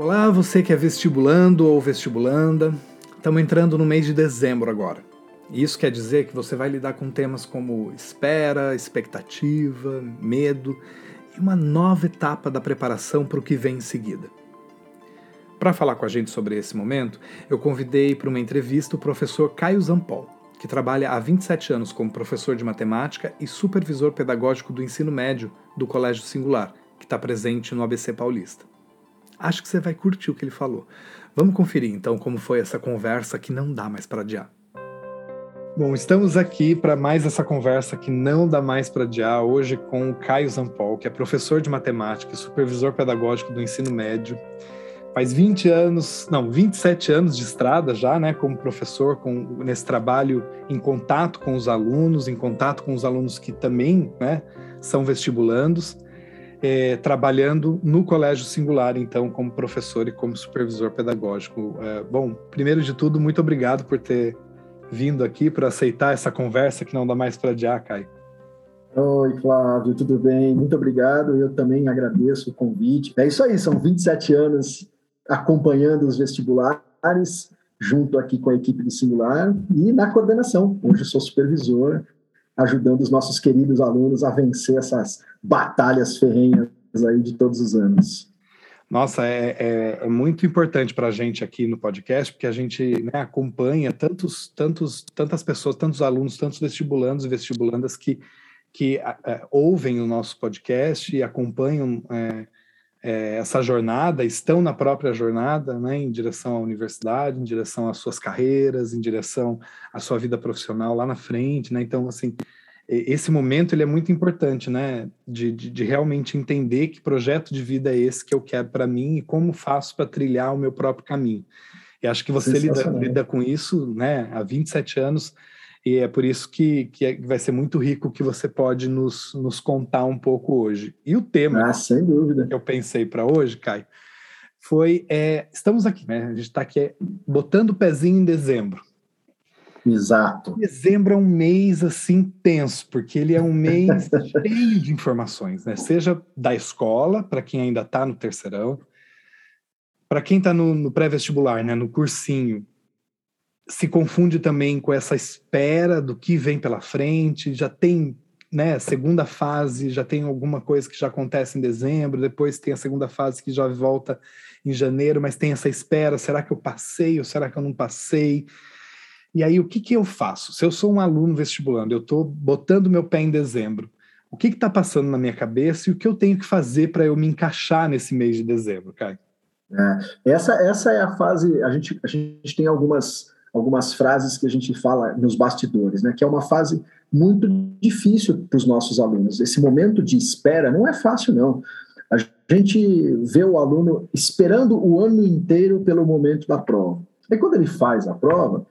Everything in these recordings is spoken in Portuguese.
Olá, você que é vestibulando ou vestibulanda. Estamos entrando no mês de dezembro agora. Isso quer dizer que você vai lidar com temas como espera, expectativa, medo e uma nova etapa da preparação para o que vem em seguida. Para falar com a gente sobre esse momento, eu convidei para uma entrevista o professor Caio Zampol, que trabalha há 27 anos como professor de matemática e supervisor pedagógico do ensino médio do Colégio Singular, que está presente no ABC Paulista. Acho que você vai curtir o que ele falou. Vamos conferir então como foi essa conversa que não dá mais para adiar. Bom, estamos aqui para mais essa conversa que não dá mais para adiar, hoje com o Caio Zampol, que é professor de matemática e supervisor pedagógico do ensino médio. Faz 20 anos, não, 27 anos de estrada já, né, como professor, com, nesse trabalho em contato com os alunos, em contato com os alunos que também né, são vestibulandos, é, trabalhando no Colégio Singular, então, como professor e como supervisor pedagógico. É, bom, primeiro de tudo, muito obrigado por ter vindo aqui para aceitar essa conversa que não dá mais para adiar, Caio. Oi, Flávio, tudo bem? Muito obrigado. Eu também agradeço o convite. É isso aí, são 27 anos acompanhando os vestibulares, junto aqui com a equipe do Singular e na coordenação. Hoje sou supervisor, ajudando os nossos queridos alunos a vencer essas batalhas ferrenhas aí de todos os anos. Nossa, é, é, é muito importante para a gente aqui no podcast, porque a gente né, acompanha tantos, tantos, tantas pessoas, tantos alunos, tantos vestibulandos e vestibulandas que, que ouvem o nosso podcast e acompanham é, é, essa jornada, estão na própria jornada, né, em direção à universidade, em direção às suas carreiras, em direção à sua vida profissional lá na frente, né? Então, assim, esse momento ele é muito importante, né? De, de, de, realmente entender que projeto de vida é esse que eu quero para mim e como faço para trilhar o meu próprio caminho. E acho que você lida, lida, com isso, né? Há 27 anos e é por isso que, que é, vai ser muito rico que você pode nos, nos contar um pouco hoje. E o tema ah, sem dúvida. que eu pensei para hoje, Caio, foi é, estamos aqui, né? A gente está aqui botando o pezinho em dezembro. Exato. Dezembro é um mês assim tenso, porque ele é um mês cheio de informações, né? Seja da escola, para quem ainda está no terceirão, para quem está no, no pré-vestibular, né? No cursinho, se confunde também com essa espera do que vem pela frente, já tem né, segunda fase, já tem alguma coisa que já acontece em dezembro, depois tem a segunda fase que já volta em janeiro, mas tem essa espera, será que eu passei ou será que eu não passei? E aí, o que, que eu faço? Se eu sou um aluno vestibulando, eu estou botando meu pé em dezembro, o que está passando na minha cabeça e o que eu tenho que fazer para eu me encaixar nesse mês de dezembro, Caio? É, essa, essa é a fase. A gente, a gente tem algumas, algumas frases que a gente fala nos bastidores, né? Que é uma fase muito difícil para os nossos alunos. Esse momento de espera não é fácil, não. A gente vê o aluno esperando o ano inteiro pelo momento da prova. E quando ele faz a prova,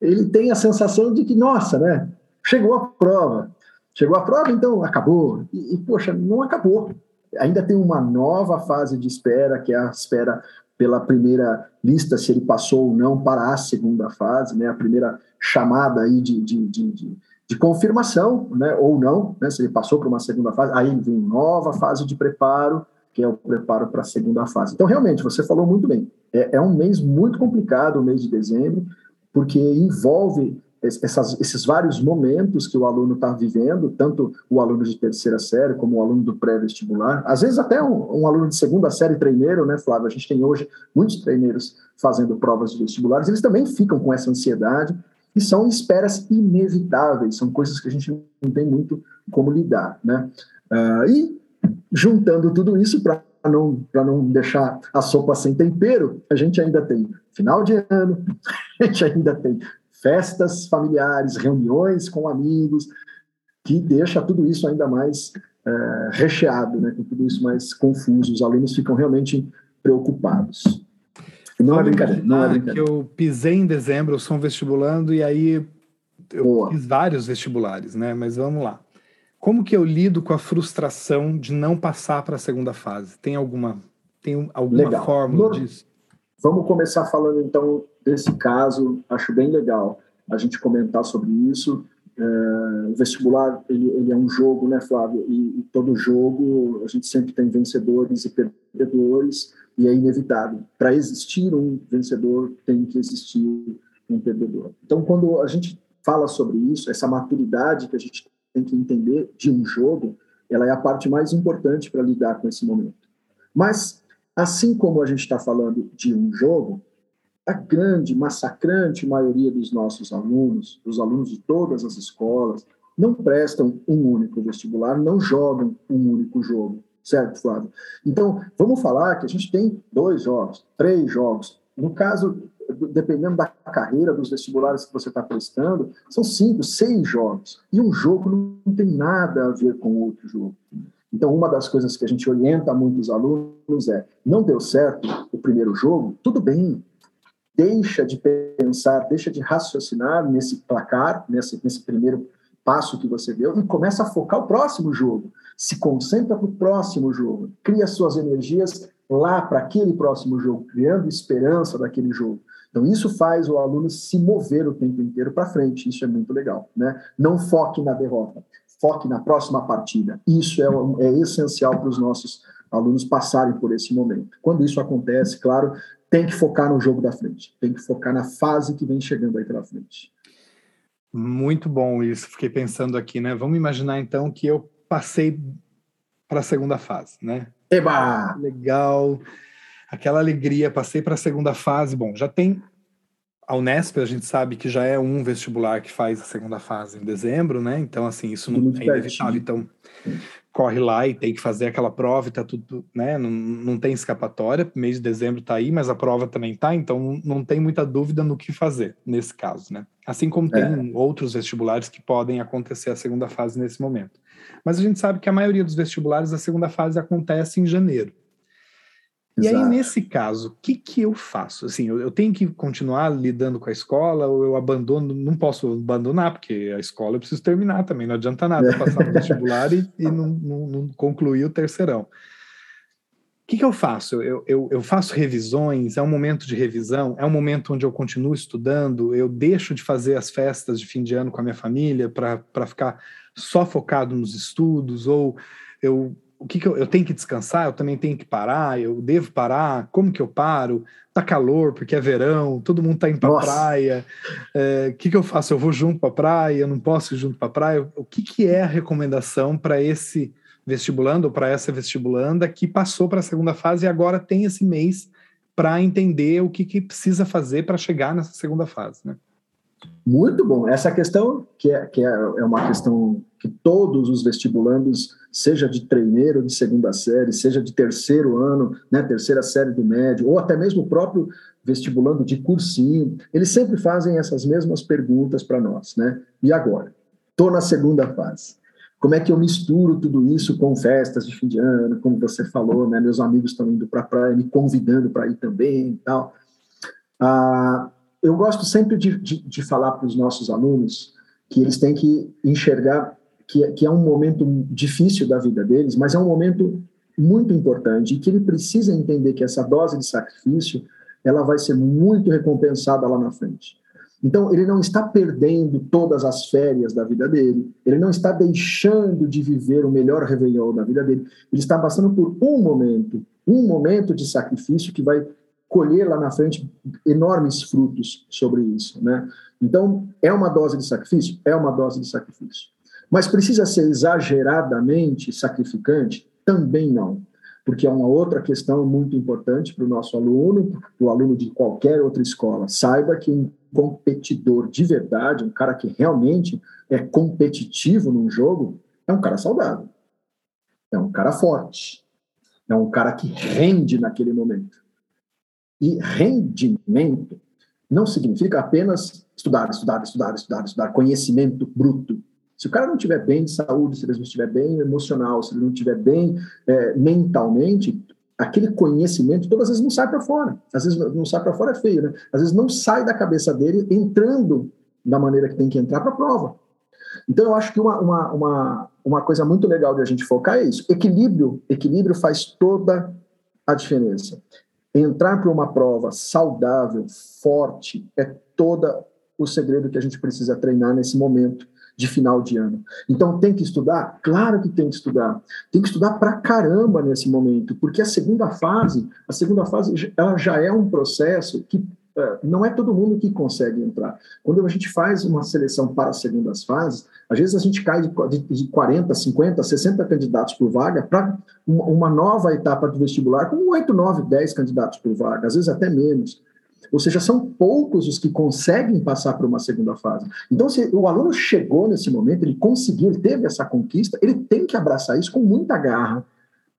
ele tem a sensação de que, nossa, né? Chegou a prova. Chegou a prova, então acabou. E, e, poxa, não acabou. Ainda tem uma nova fase de espera, que é a espera pela primeira lista, se ele passou ou não para a segunda fase, né? A primeira chamada aí de, de, de, de, de confirmação, né? Ou não, né? Se ele passou para uma segunda fase, aí vem nova fase de preparo, que é o preparo para a segunda fase. Então, realmente, você falou muito bem. É, é um mês muito complicado, o mês de dezembro porque envolve essas, esses vários momentos que o aluno está vivendo, tanto o aluno de terceira série como o aluno do pré-vestibular, às vezes até um, um, aluno de segunda série treineiro, né, Flávio? A gente tem hoje muitos treineiros fazendo provas de vestibulares, eles também ficam com essa ansiedade e são esperas inevitáveis, são coisas que a gente não tem muito como lidar, né? Uh, e juntando tudo isso para não, não deixar a sopa sem tempero, a gente ainda tem final de ano, a gente ainda tem festas familiares, reuniões com amigos, que deixa tudo isso ainda mais é, recheado, né, com tudo isso mais confuso. Os alunos ficam realmente preocupados. Não é brincadeira, não é brincadeira. Que eu pisei em dezembro, eu sou um vestibulando, e aí eu Boa. fiz vários vestibulares, né? Mas vamos lá. Como que eu lido com a frustração de não passar para a segunda fase? Tem alguma, tem alguma Legal. fórmula disso? Vamos começar falando então desse caso. Acho bem legal a gente comentar sobre isso. É, o vestibular ele, ele, é um jogo, né, Flávio? E, e, todo jogo a gente sempre tem vencedores e perdedores. e é inevitável. Para existir um vencedor, tem que existir um perdedor. Então, quando a gente fala sobre isso, essa maturidade que a gente tem que entender de um jogo, ela é a parte mais importante para lidar com esse momento. Mas, assim como a gente está falando de um jogo, a grande, massacrante maioria dos nossos alunos, dos alunos de todas as escolas, não prestam um único vestibular, não jogam um único jogo, certo, Flávio? Então, vamos falar que a gente tem dois jogos, três jogos. No caso, dependendo da carreira, dos vestibulares que você está prestando, são cinco, seis jogos. E um jogo não tem nada a ver com outro jogo. Então, uma das coisas que a gente orienta muitos alunos é: não deu certo o primeiro jogo, tudo bem. Deixa de pensar, deixa de raciocinar nesse placar, nesse, nesse primeiro passo que você deu, e começa a focar o próximo jogo. Se concentra para o próximo jogo. Cria suas energias lá para aquele próximo jogo, criando esperança daquele jogo. Então, isso faz o aluno se mover o tempo inteiro para frente. Isso é muito legal. Né? Não foque na derrota, foque na próxima partida. Isso é, é essencial para os nossos alunos passarem por esse momento. Quando isso acontece, claro, tem que focar no jogo da frente, tem que focar na fase que vem chegando aí pela frente. Muito bom isso. Fiquei pensando aqui, né? Vamos imaginar então que eu passei para a segunda fase, né? Eba! Legal aquela alegria, passei para a segunda fase. Bom, já tem a Unesp, a gente sabe que já é um vestibular que faz a segunda fase em dezembro, né? Então, assim, isso não é inevitável. Então, corre lá e tem que fazer aquela prova e tá tudo, né? Não, não tem escapatória. Mês de dezembro tá aí, mas a prova também tá, então não tem muita dúvida no que fazer nesse caso, né? Assim como tem é. outros vestibulares que podem acontecer a segunda fase nesse momento. Mas a gente sabe que a maioria dos vestibulares, a segunda fase acontece em janeiro. E aí, nesse caso, o que, que eu faço? Assim, eu, eu, tenho que continuar lidando com a escola ou eu abandono? Não posso abandonar, porque a escola eu preciso terminar também. Não adianta nada passar no vestibular e, e não, não, não, concluir o terceirão. O que, que eu faço? Eu, eu, eu faço revisões? É um momento de revisão? É um momento onde eu continuo estudando? Eu deixo de fazer as festas de fim de ano com a minha família para ficar só focado nos estudos? Ou eu o que, que eu, eu, tenho que descansar, eu também tenho que parar, eu devo parar, como que eu paro? Tá calor porque é verão, todo mundo tá indo pra praia. É, o que, que eu faço? Eu vou junto pra praia, eu não posso ir junto pra praia? O que, que é a recomendação para esse vestibulando ou para essa vestibulanda que passou para a segunda fase e agora tem esse mês para entender o que, que precisa fazer para chegar nessa segunda fase, né? Muito bom. Essa questão, que é, que é, é uma questão que todos os vestibulandos, seja de treineiro de segunda série, seja de terceiro ano, né, terceira série do médio, ou até mesmo o próprio vestibulando de cursinho, eles sempre fazem essas mesmas perguntas para nós, né? E agora? Estou na segunda fase. Como é que eu misturo tudo isso com festas de fim de ano, como você falou, né? Meus amigos estão indo para a praia, me convidando para ir também e tal. Ah, eu gosto sempre de, de, de falar para os nossos alunos que eles têm que enxergar que, que é um momento difícil da vida deles, mas é um momento muito importante e que ele precisa entender que essa dose de sacrifício ela vai ser muito recompensada lá na frente. Então, ele não está perdendo todas as férias da vida dele, ele não está deixando de viver o melhor Réveillon da vida dele, ele está passando por um momento, um momento de sacrifício que vai colher lá na frente enormes frutos sobre isso, né? Então, é uma dose de sacrifício? É uma dose de sacrifício. Mas precisa ser exageradamente sacrificante? Também não. Porque é uma outra questão muito importante para o nosso aluno, para o aluno de qualquer outra escola. Saiba que um competidor de verdade, um cara que realmente é competitivo num jogo, é um cara saudável. É um cara forte. É um cara que rende naquele momento. E rendimento não significa apenas estudar, estudar, estudar, estudar, estudar, conhecimento bruto. Se o cara não estiver bem de saúde, se ele não estiver bem emocional, se ele não estiver bem é, mentalmente, aquele conhecimento todas as vezes não sai para fora. Às vezes não sai para fora é feio, né? Às vezes não sai da cabeça dele entrando da maneira que tem que entrar para a prova. Então eu acho que uma, uma, uma, uma coisa muito legal de a gente focar é isso. Equilíbrio, equilíbrio faz toda a diferença entrar para uma prova saudável, forte, é todo o segredo que a gente precisa treinar nesse momento de final de ano. Então tem que estudar? Claro que tem que estudar. Tem que estudar pra caramba nesse momento, porque a segunda fase, a segunda fase ela já é um processo que não é todo mundo que consegue entrar. Quando a gente faz uma seleção para as segundas fases, às vezes a gente cai de 40, 50, 60 candidatos por vaga para uma nova etapa do vestibular com 8, 9, 10 candidatos por vaga, às vezes até menos. Ou seja, são poucos os que conseguem passar para uma segunda fase. Então, se o aluno chegou nesse momento, ele conseguiu, ele teve essa conquista, ele tem que abraçar isso com muita garra,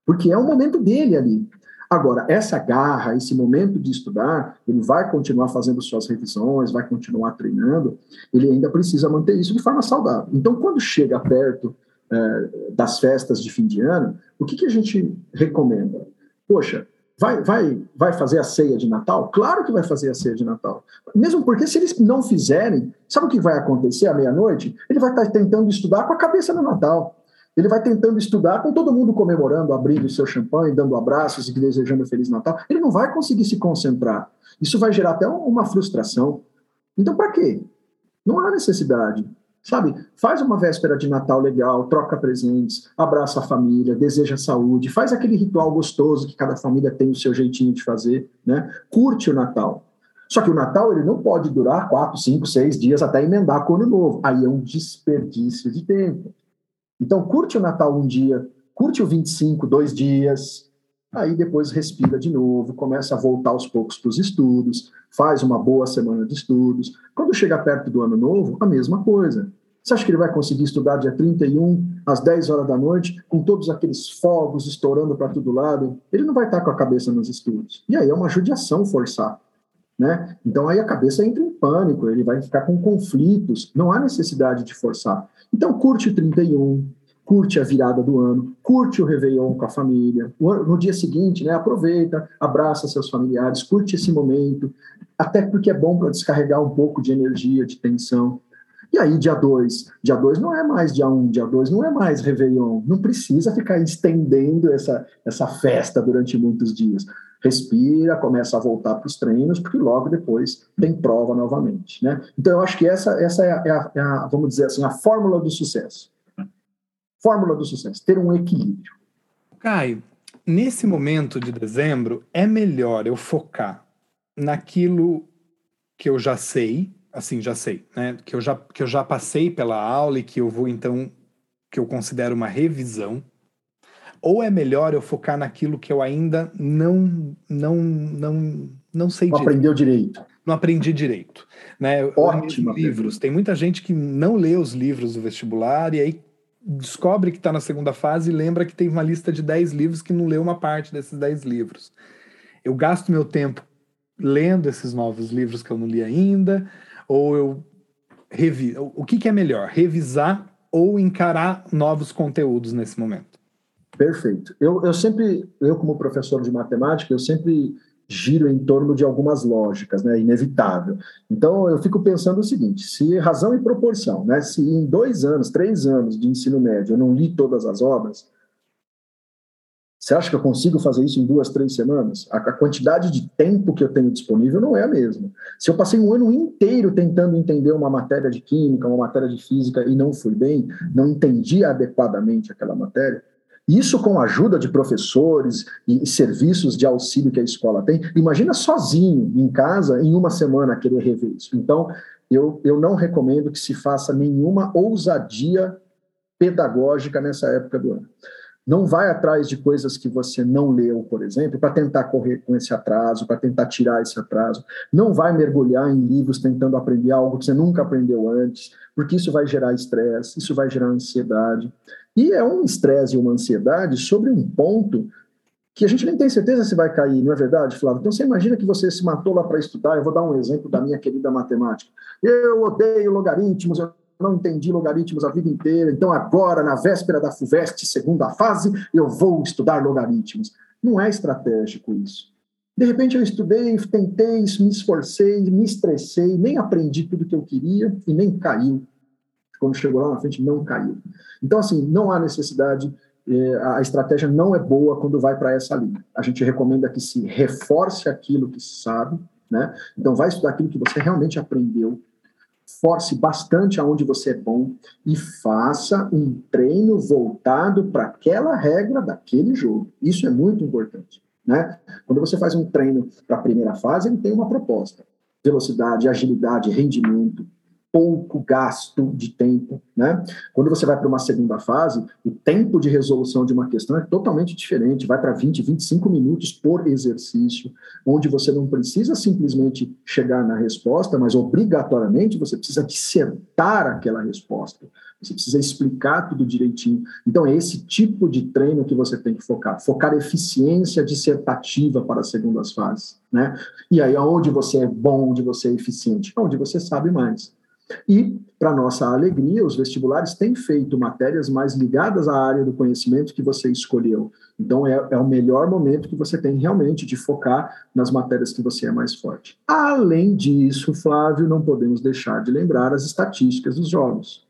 porque é o momento dele ali. Agora, essa garra, esse momento de estudar, ele vai continuar fazendo suas revisões, vai continuar treinando, ele ainda precisa manter isso de forma saudável. Então, quando chega perto é, das festas de fim de ano, o que, que a gente recomenda? Poxa, vai, vai, vai fazer a ceia de Natal? Claro que vai fazer a ceia de Natal. Mesmo porque se eles não fizerem, sabe o que vai acontecer à meia-noite? Ele vai estar tentando estudar com a cabeça no Natal. Ele vai tentando estudar com todo mundo comemorando, abrindo seu champanhe, dando abraços e desejando Feliz Natal. Ele não vai conseguir se concentrar. Isso vai gerar até uma frustração. Então, para quê? Não há necessidade. Sabe? Faz uma véspera de Natal legal, troca presentes, abraça a família, deseja saúde, faz aquele ritual gostoso que cada família tem o seu jeitinho de fazer, né? Curte o Natal. Só que o Natal ele não pode durar quatro, cinco, seis dias até emendar com o Ano Novo. Aí é um desperdício de tempo. Então, curte o Natal um dia, curte o 25, dois dias, aí depois respira de novo, começa a voltar aos poucos para os estudos, faz uma boa semana de estudos. Quando chega perto do ano novo, a mesma coisa. Você acha que ele vai conseguir estudar dia 31, às 10 horas da noite, com todos aqueles fogos estourando para todo lado? Ele não vai estar com a cabeça nos estudos. E aí é uma judiação forçar. Né? Então aí a cabeça entra em pânico, ele vai ficar com conflitos, não há necessidade de forçar. Então curte o 31, curte a virada do ano, curte o Réveillon com a família, no dia seguinte, né, aproveita, abraça seus familiares, curte esse momento, até porque é bom para descarregar um pouco de energia, de tensão. E aí, dia 2, dia 2 não é mais dia 1, um, dia 2 não é mais Réveillon, não precisa ficar estendendo essa, essa festa durante muitos dias respira, começa a voltar para os treinos, porque logo depois tem prova novamente. Né? Então, eu acho que essa, essa é, a, é, a, é a, vamos dizer assim, a fórmula do sucesso. Fórmula do sucesso, ter um equilíbrio. Caio, nesse momento de dezembro, é melhor eu focar naquilo que eu já sei, assim, já sei, né? Que eu já, que eu já passei pela aula e que eu vou, então, que eu considero uma revisão, ou é melhor eu focar naquilo que eu ainda não não não não sei não direito. aprendeu direito. Não aprendi direito né? Ótimo livros. Tem muita gente que não lê os livros do vestibular e aí descobre que está na segunda fase e lembra que tem uma lista de 10 livros que não leu uma parte desses 10 livros. Eu gasto meu tempo lendo esses novos livros que eu não li ainda ou eu revi o que, que é melhor revisar ou encarar novos conteúdos nesse momento Perfeito. Eu, eu sempre, eu como professor de matemática, eu sempre giro em torno de algumas lógicas, né, inevitável. Então, eu fico pensando o seguinte, se razão e proporção, né, se em dois anos, três anos de ensino médio eu não li todas as obras, você acha que eu consigo fazer isso em duas, três semanas? A, a quantidade de tempo que eu tenho disponível não é a mesma. Se eu passei um ano inteiro tentando entender uma matéria de química, uma matéria de física e não fui bem, não entendi adequadamente aquela matéria, isso com a ajuda de professores e serviços de auxílio que a escola tem. Imagina sozinho, em casa, em uma semana, querer rever isso. Então, eu, eu não recomendo que se faça nenhuma ousadia pedagógica nessa época do ano. Não vai atrás de coisas que você não leu, por exemplo, para tentar correr com esse atraso, para tentar tirar esse atraso. Não vai mergulhar em livros tentando aprender algo que você nunca aprendeu antes, porque isso vai gerar estresse, isso vai gerar ansiedade. E é um estresse e uma ansiedade sobre um ponto que a gente nem tem certeza se vai cair, não é verdade, Flávio? Então você imagina que você se matou lá para estudar. Eu vou dar um exemplo da minha querida matemática. Eu odeio logaritmos, eu não entendi logaritmos a vida inteira, então agora, na véspera da FUVEST, segunda fase, eu vou estudar logaritmos. Não é estratégico isso. De repente eu estudei, tentei, me esforcei, me estressei, nem aprendi tudo que eu queria e nem caiu quando chegou lá na frente, não caiu. Então, assim, não há necessidade, eh, a estratégia não é boa quando vai para essa linha. A gente recomenda que se reforce aquilo que se sabe, né? Então, vai estudar aquilo que você realmente aprendeu, esforce bastante aonde você é bom e faça um treino voltado para aquela regra daquele jogo. Isso é muito importante. Né? Quando você faz um treino para a primeira fase, ele tem uma proposta: velocidade, agilidade, rendimento, pouco gasto de tempo, né? Quando você vai para uma segunda fase, o tempo de resolução de uma questão é totalmente diferente, vai para 20, 25 minutos por exercício, onde você não precisa simplesmente chegar na resposta, mas obrigatoriamente você precisa dissertar aquela resposta. Você precisa explicar tudo direitinho. Então, é esse tipo de treino que você tem que focar. Focar eficiência dissertativa para as segundas fases. Né? E aí, aonde você é bom, onde você é eficiente? Onde você sabe mais. E, para nossa alegria, os vestibulares têm feito matérias mais ligadas à área do conhecimento que você escolheu. Então, é, é o melhor momento que você tem realmente de focar nas matérias que você é mais forte. Além disso, Flávio, não podemos deixar de lembrar as estatísticas dos jogos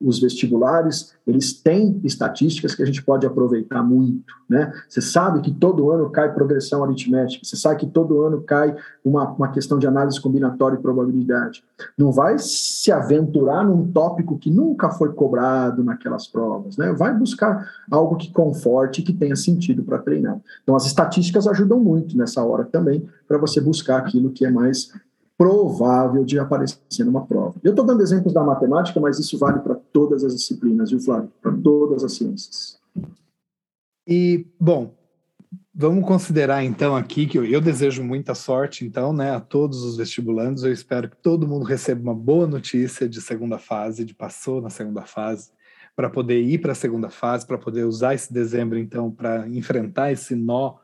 os vestibulares, eles têm estatísticas que a gente pode aproveitar muito, né? Você sabe que todo ano cai progressão aritmética, você sabe que todo ano cai uma, uma questão de análise combinatória e probabilidade. Não vai se aventurar num tópico que nunca foi cobrado naquelas provas, né? Vai buscar algo que conforte e que tenha sentido para treinar. Então, as estatísticas ajudam muito nessa hora também para você buscar aquilo que é mais provável de aparecer numa prova. Eu estou dando exemplos da matemática, mas isso vale para todas as disciplinas, viu, Flávio? Para todas as ciências. E, bom, vamos considerar então aqui que eu, eu, desejo muita sorte, então, né, a todos os vestibulandos. Eu espero que todo mundo receba uma boa notícia de segunda fase, de passou na segunda fase, para poder ir para a segunda fase, para poder usar esse dezembro, então, para enfrentar esse nó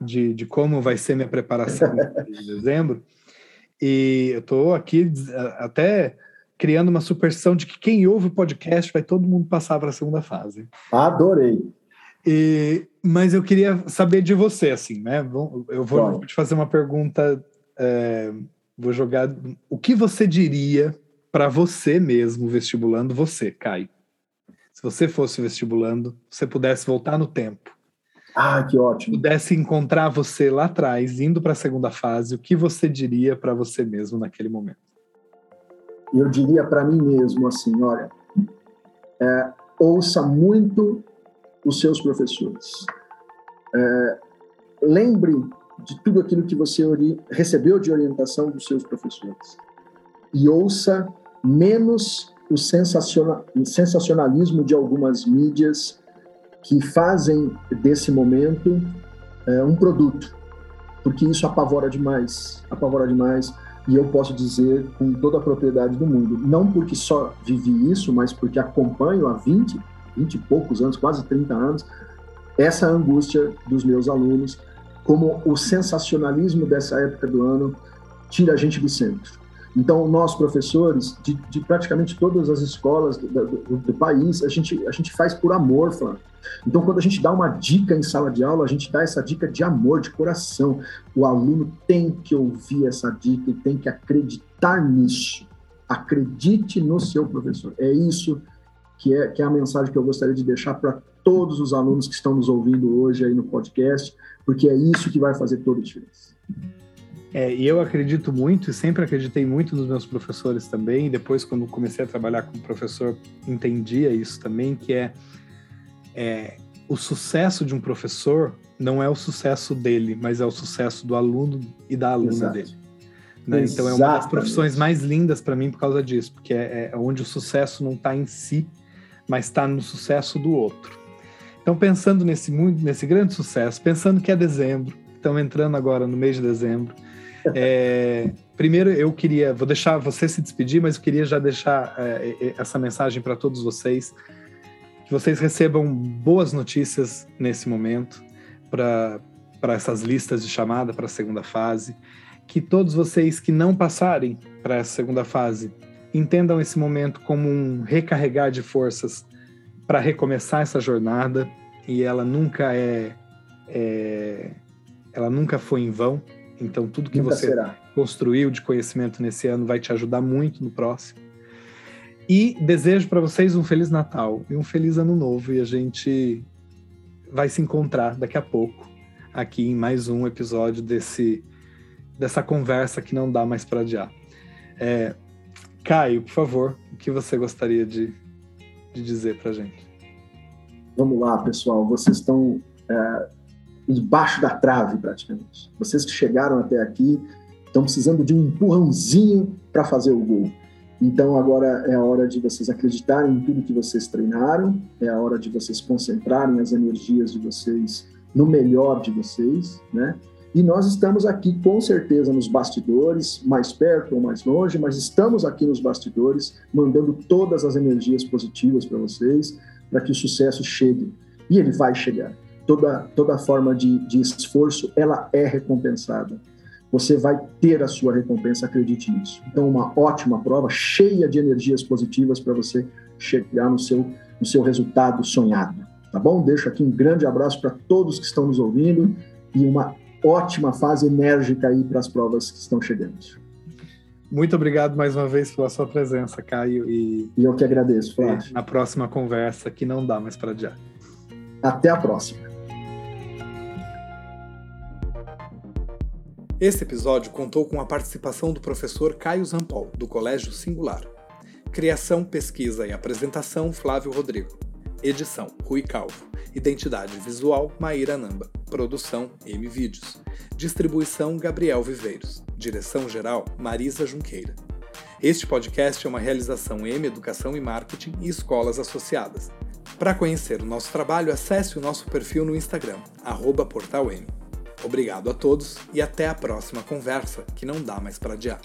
de, de como vai ser minha preparação de dezembro. E eu estou aqui até criando uma superstição de que quem ouve o podcast vai todo mundo passar para a segunda fase. Adorei. E, mas eu queria saber de você, assim, né? Eu vou, te fazer uma pergunta. É, vou jogar. O que você diria para você mesmo, vestibulando você, Caio? Se você fosse vestibulando, você pudesse voltar no tempo ah, que ótimo. Pudesse encontrar você lá atrás, indo para a segunda fase, o que você diria para você mesmo naquele momento? Eu diria para mim mesmo assim, olha, é, ouça muito os seus professores. É, lembre de tudo aquilo que você recebeu de orientação dos seus professores. E ouça menos o sensacionalismo de algumas mídias que fazem desse momento é, um produto, porque isso apavora demais, apavora demais. E eu posso dizer com toda a propriedade do mundo, não porque só vivi isso, mas porque acompanho há 20, 20 e poucos anos, quase 30 anos, essa angústia dos meus alunos, como o sensacionalismo dessa época do ano tira a gente do centro. Então, nós, professores, de, de praticamente todas as escolas do, do, do, país, a gente, a gente faz por amor, Flávio. Então, quando a gente dá uma dica em sala de aula, a gente dá essa dica de amor, de coração. O aluno tem que ouvir essa dica e tem que acreditar nisso. Acredite no seu professor. É isso que é, que é a mensagem que eu gostaria de deixar para todos os alunos que estão nos ouvindo hoje aí no podcast, porque é isso que vai fazer toda a diferença. É, e eu acredito muito, e sempre acreditei muito nos meus professores também. Depois, quando comecei a trabalhar como professor, entendia isso também, que é, é o sucesso de um professor não é o sucesso dele, mas é o sucesso do aluno e da aluna Exato. dele. Né? Então é uma das profissões mais lindas para mim por causa disso, porque é, é onde o sucesso não está em si, mas está no sucesso do outro. Então pensando nesse nesse grande sucesso, pensando que é dezembro, estamos entrando agora no mês de dezembro, é, primeiro, eu queria, vou deixar você se despedir, mas eu queria já deixar é, essa mensagem para todos vocês, que vocês recebam boas notícias nesse momento para essas listas de chamada para a segunda fase, que todos vocês que não passarem para essa segunda fase entendam esse momento como um recarregar de forças para recomeçar essa jornada. E ela nunca é, é ela nunca foi em vão então, tudo que Nunca você será. construiu de conhecimento nesse ano vai te ajudar muito no próximo. E desejo para vocês um Feliz Natal e um Feliz Ano Novo. E a gente vai se encontrar daqui a pouco aqui em mais um episódio desse, dessa conversa que não dá mais para adiar. É, Caio, por favor, o que você gostaria de, de dizer para gente? Vamos lá, pessoal. Vocês estão é, embaixo da trave, praticamente. Vocês que chegaram até aqui estão precisando de um empurrãozinho para fazer o gol. Então agora é a hora de vocês acreditarem em tudo que vocês treinaram, é a hora de vocês concentrarem as energias de vocês no melhor de vocês, né? E nós estamos aqui com certeza nos bastidores, mais perto ou mais longe, mas estamos aqui nos bastidores, mandando todas as energias positivas para vocês, para que o sucesso chegue. E ele vai chegar. Toda, toda forma de, de esforço, ela é recompensada. Você vai ter a sua recompensa, acredite nisso. Então, uma ótima prova, cheia de energias positivas para você chegar no seu, no seu resultado sonhado. Tá bom? Deixo aqui um grande abraço para todos que estão nos ouvindo e uma ótima fase enérgica aí para as provas que estão chegando. Muito obrigado mais uma vez pela sua presença, Caio. E, e eu que agradeço, Flávio. Na próxima conversa, que não dá mais para adiar. Até a próxima. Este episódio contou com a participação do professor Caio Zampol, do Colégio Singular. Criação, pesquisa e apresentação, Flávio Rodrigo. Edição, Rui Calvo. Identidade visual, Maíra Namba. Produção, M Vídeos. Distribuição, Gabriel Viveiros. Direção-geral, Marisa Junqueira. Este podcast é uma realização M Educação e Marketing e escolas associadas. Para conhecer o nosso trabalho, acesse o nosso perfil no Instagram, portalm. Obrigado a todos e até a próxima conversa, que não dá mais para adiar.